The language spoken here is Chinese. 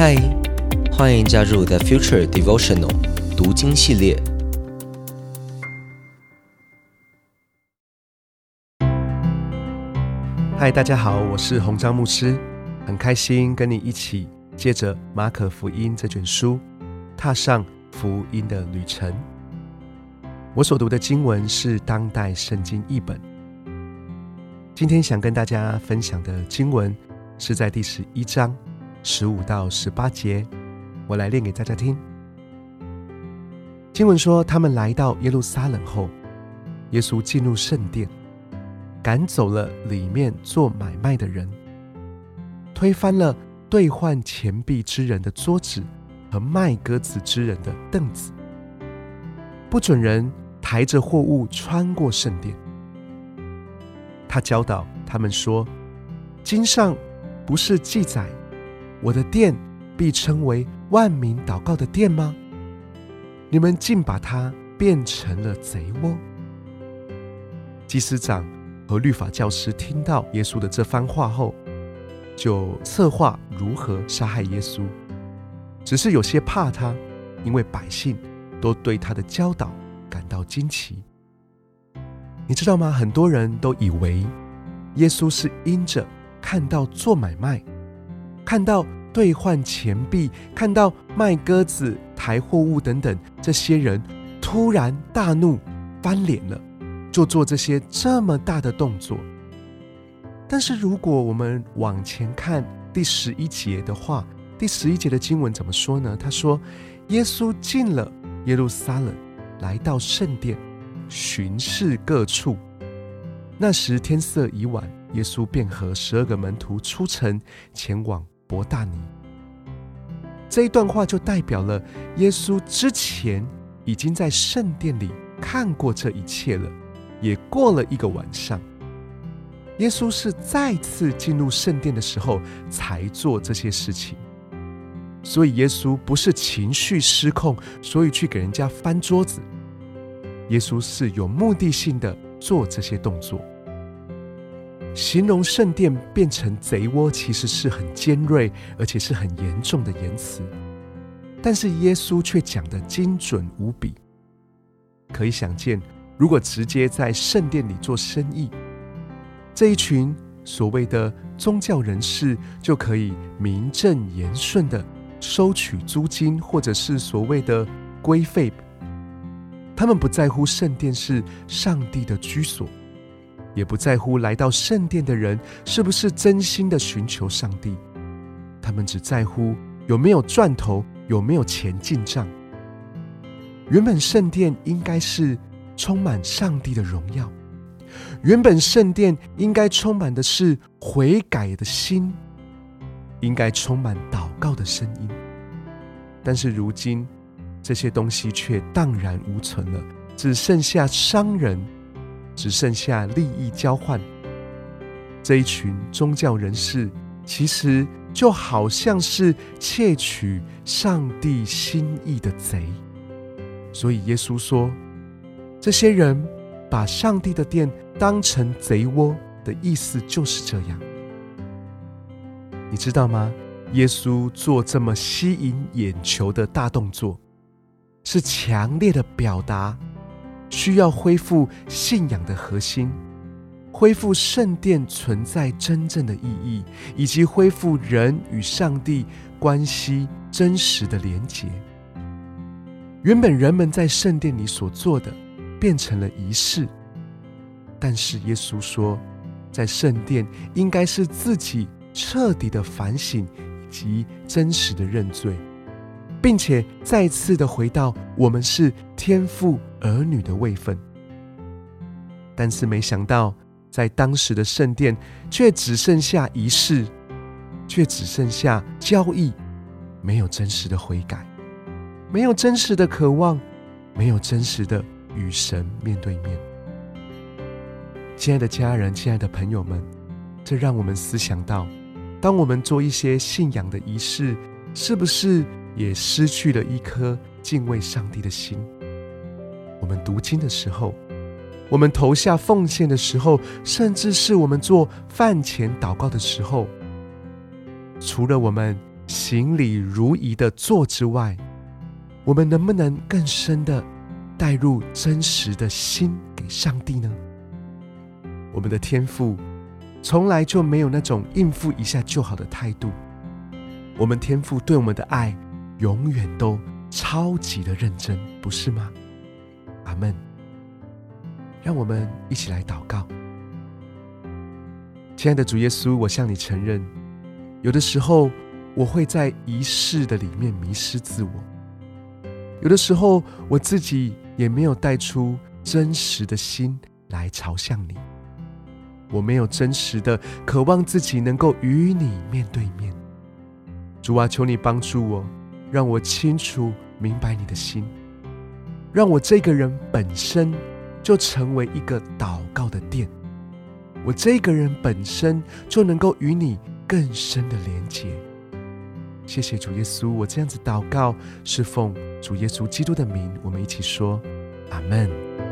嗨，欢迎加入 The Future Devotional 读经系列。嗨，大家好，我是洪章牧师，很开心跟你一起借着马可福音这卷书，踏上福音的旅程。我所读的经文是当代圣经译本。今天想跟大家分享的经文是在第十一章十五到十八节，我来念给大家听。经文说，他们来到耶路撒冷后，耶稣进入圣殿，赶走了里面做买卖的人，推翻了兑换钱币之人的桌子和卖鸽子之人的凳子，不准人抬着货物穿过圣殿。他教导他们说：“经上不是记载我的殿必称为万民祷告的殿吗？你们竟把它变成了贼窝。”祭司长和律法教师听到耶稣的这番话后，就策划如何杀害耶稣。只是有些怕他，因为百姓都对他的教导感到惊奇。你知道吗？很多人都以为耶稣是因着看到做买卖、看到兑换钱币、看到卖鸽子、抬货物等等这些人突然大怒、翻脸了，就做这些这么大的动作。但是如果我们往前看第十一节的话，第十一节的经文怎么说呢？他说：“耶稣进了耶路撒冷，来到圣殿。”巡视各处。那时天色已晚，耶稣便和十二个门徒出城，前往伯大尼。这一段话就代表了耶稣之前已经在圣殿里看过这一切了，也过了一个晚上。耶稣是再次进入圣殿的时候才做这些事情，所以耶稣不是情绪失控，所以去给人家翻桌子。耶稣是有目的性的做这些动作，形容圣殿变成贼窝，其实是很尖锐而且是很严重的言辞，但是耶稣却讲得精准无比。可以想见，如果直接在圣殿里做生意，这一群所谓的宗教人士就可以名正言顺的收取租金，或者是所谓的规费。他们不在乎圣殿是上帝的居所，也不在乎来到圣殿的人是不是真心的寻求上帝。他们只在乎有没有赚头，有没有钱进账。原本圣殿应该是充满上帝的荣耀，原本圣殿应该充满的是悔改的心，应该充满祷告的声音。但是如今。这些东西却荡然无存了，只剩下商人，只剩下利益交换。这一群宗教人士，其实就好像是窃取上帝心意的贼。所以耶稣说，这些人把上帝的殿当成贼窝的意思就是这样。你知道吗？耶稣做这么吸引眼球的大动作。是强烈的表达，需要恢复信仰的核心，恢复圣殿存在真正的意义，以及恢复人与上帝关系真实的连结。原本人们在圣殿里所做的，变成了仪式，但是耶稣说，在圣殿应该是自己彻底的反省以及真实的认罪。并且再次的回到我们是天父儿女的位分，但是没想到，在当时的圣殿却只剩下仪式，却只剩下交易，没有真实的悔改，没有真实的渴望，没有真实的与神面对面。亲爱的家人，亲爱的朋友们，这让我们思想到，当我们做一些信仰的仪式，是不是？也失去了一颗敬畏上帝的心。我们读经的时候，我们投下奉献的时候，甚至是我们做饭前祷告的时候，除了我们行礼如仪的做之外，我们能不能更深的带入真实的心给上帝呢？我们的天赋从来就没有那种应付一下就好的态度。我们天赋对我们的爱，永远都超级的认真，不是吗？阿门。让我们一起来祷告。亲爱的主耶稣，我向你承认，有的时候我会在仪式的里面迷失自我，有的时候我自己也没有带出真实的心来朝向你，我没有真实的渴望自己能够与你面对面。主啊，求你帮助我，让我清楚明白你的心，让我这个人本身就成为一个祷告的殿。我这个人本身就能够与你更深的连接。谢谢主耶稣，我这样子祷告是奉主耶稣基督的名，我们一起说，阿门。